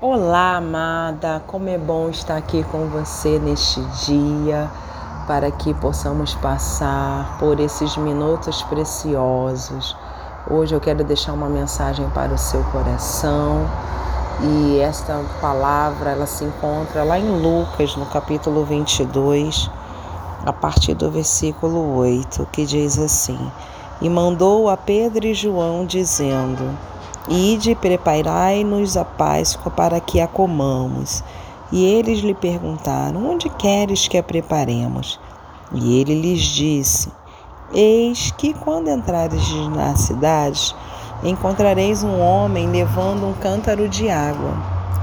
Olá, amada, como é bom estar aqui com você neste dia, para que possamos passar por esses minutos preciosos. Hoje eu quero deixar uma mensagem para o seu coração e esta palavra ela se encontra lá em Lucas, no capítulo 22, a partir do versículo 8, que diz assim: E mandou a Pedro e João, dizendo: Ide, preparai-nos a Páscoa para que a comamos. E eles lhe perguntaram: Onde queres que a preparemos? E ele lhes disse: Eis que quando entrares na cidade, encontrareis um homem levando um cântaro de água.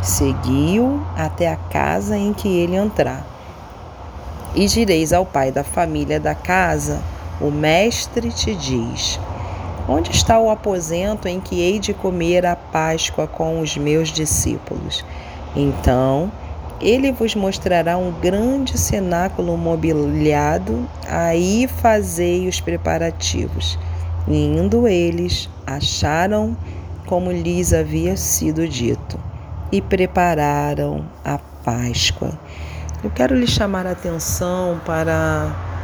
Segui-o até a casa em que ele entrar. E direis ao pai da família da casa: O mestre te diz: Onde está o aposento em que hei de comer a Páscoa com os meus discípulos? Então ele vos mostrará um grande cenáculo mobiliado, aí fazei os preparativos. E indo eles, acharam como lhes havia sido dito, e prepararam a Páscoa. Eu quero lhe chamar a atenção para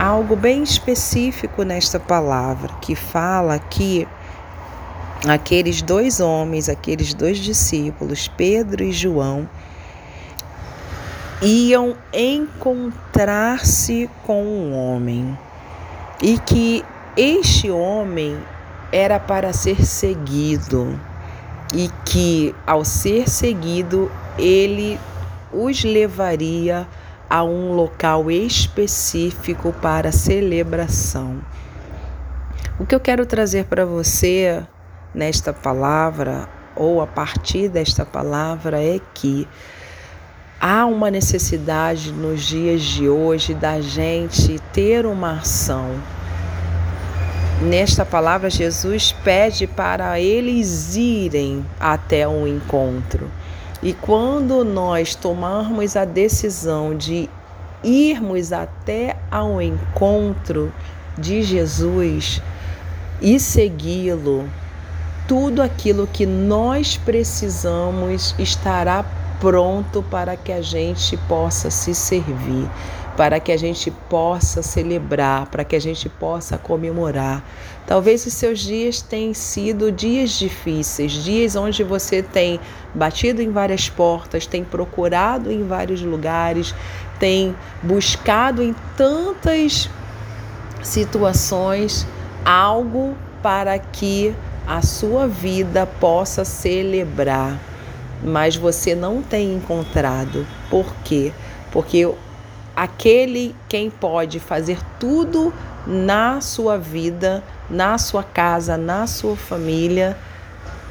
algo bem específico nesta palavra, que fala que aqueles dois homens, aqueles dois discípulos, Pedro e João, iam encontrar-se com um homem e que este homem era para ser seguido e que ao ser seguido ele os levaria a a um local específico para celebração. O que eu quero trazer para você nesta palavra, ou a partir desta palavra, é que há uma necessidade nos dias de hoje da gente ter uma ação. Nesta palavra, Jesus pede para eles irem até um encontro. E quando nós tomarmos a decisão de irmos até ao encontro de Jesus e segui-lo, tudo aquilo que nós precisamos estará pronto para que a gente possa se servir, para que a gente possa celebrar, para que a gente possa comemorar. Talvez os seus dias tenham sido dias difíceis, dias onde você tem batido em várias portas, tem procurado em vários lugares, tem buscado em tantas situações algo para que a sua vida possa celebrar mas você não tem encontrado. Por quê? Porque aquele quem pode fazer tudo na sua vida, na sua casa, na sua família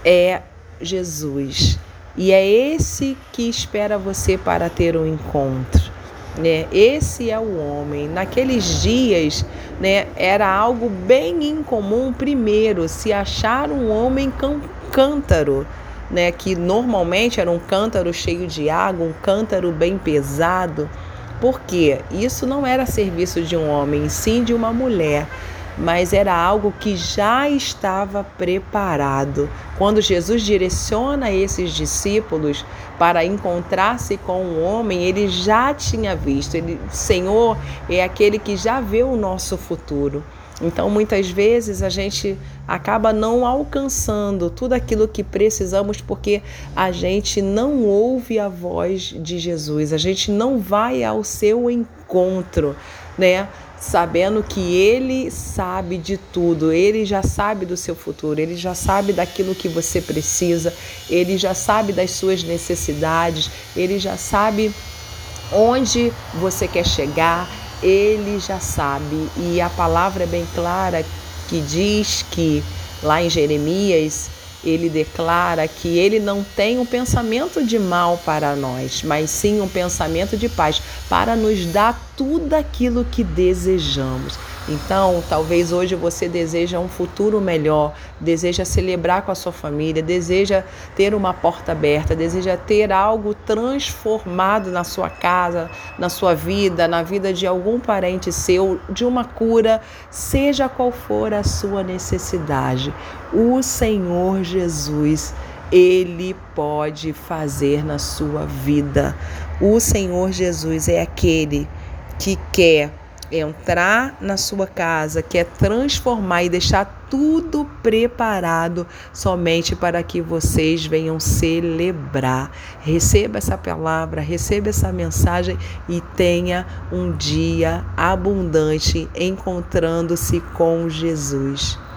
é Jesus. E é esse que espera você para ter um encontro. Né? Esse é o homem. Naqueles dias, né, era algo bem incomum primeiro se achar um homem cântaro né, que normalmente era um cântaro cheio de água, um cântaro bem pesado, porque isso não era serviço de um homem, sim de uma mulher, mas era algo que já estava preparado. Quando Jesus direciona esses discípulos para encontrar-se com um homem, ele já tinha visto. Ele, Senhor é aquele que já vê o nosso futuro. Então, muitas vezes a gente acaba não alcançando tudo aquilo que precisamos porque a gente não ouve a voz de Jesus, a gente não vai ao seu encontro, né? Sabendo que ele sabe de tudo, ele já sabe do seu futuro, ele já sabe daquilo que você precisa, ele já sabe das suas necessidades, ele já sabe onde você quer chegar, ele já sabe. E a palavra é bem clara que diz que lá em Jeremias ele declara que ele não tem um pensamento de mal para nós, mas sim um pensamento de paz, para nos dar tudo aquilo que desejamos. Então, talvez hoje você deseja um futuro melhor, deseja celebrar com a sua família, deseja ter uma porta aberta, deseja ter algo transformado na sua casa, na sua vida, na vida de algum parente seu, de uma cura, seja qual for a sua necessidade. O Senhor Jesus Ele pode fazer na sua vida. O Senhor Jesus é aquele que quer entrar na sua casa, quer transformar e deixar tudo preparado somente para que vocês venham celebrar. Receba essa palavra, receba essa mensagem e tenha um dia abundante encontrando-se com Jesus.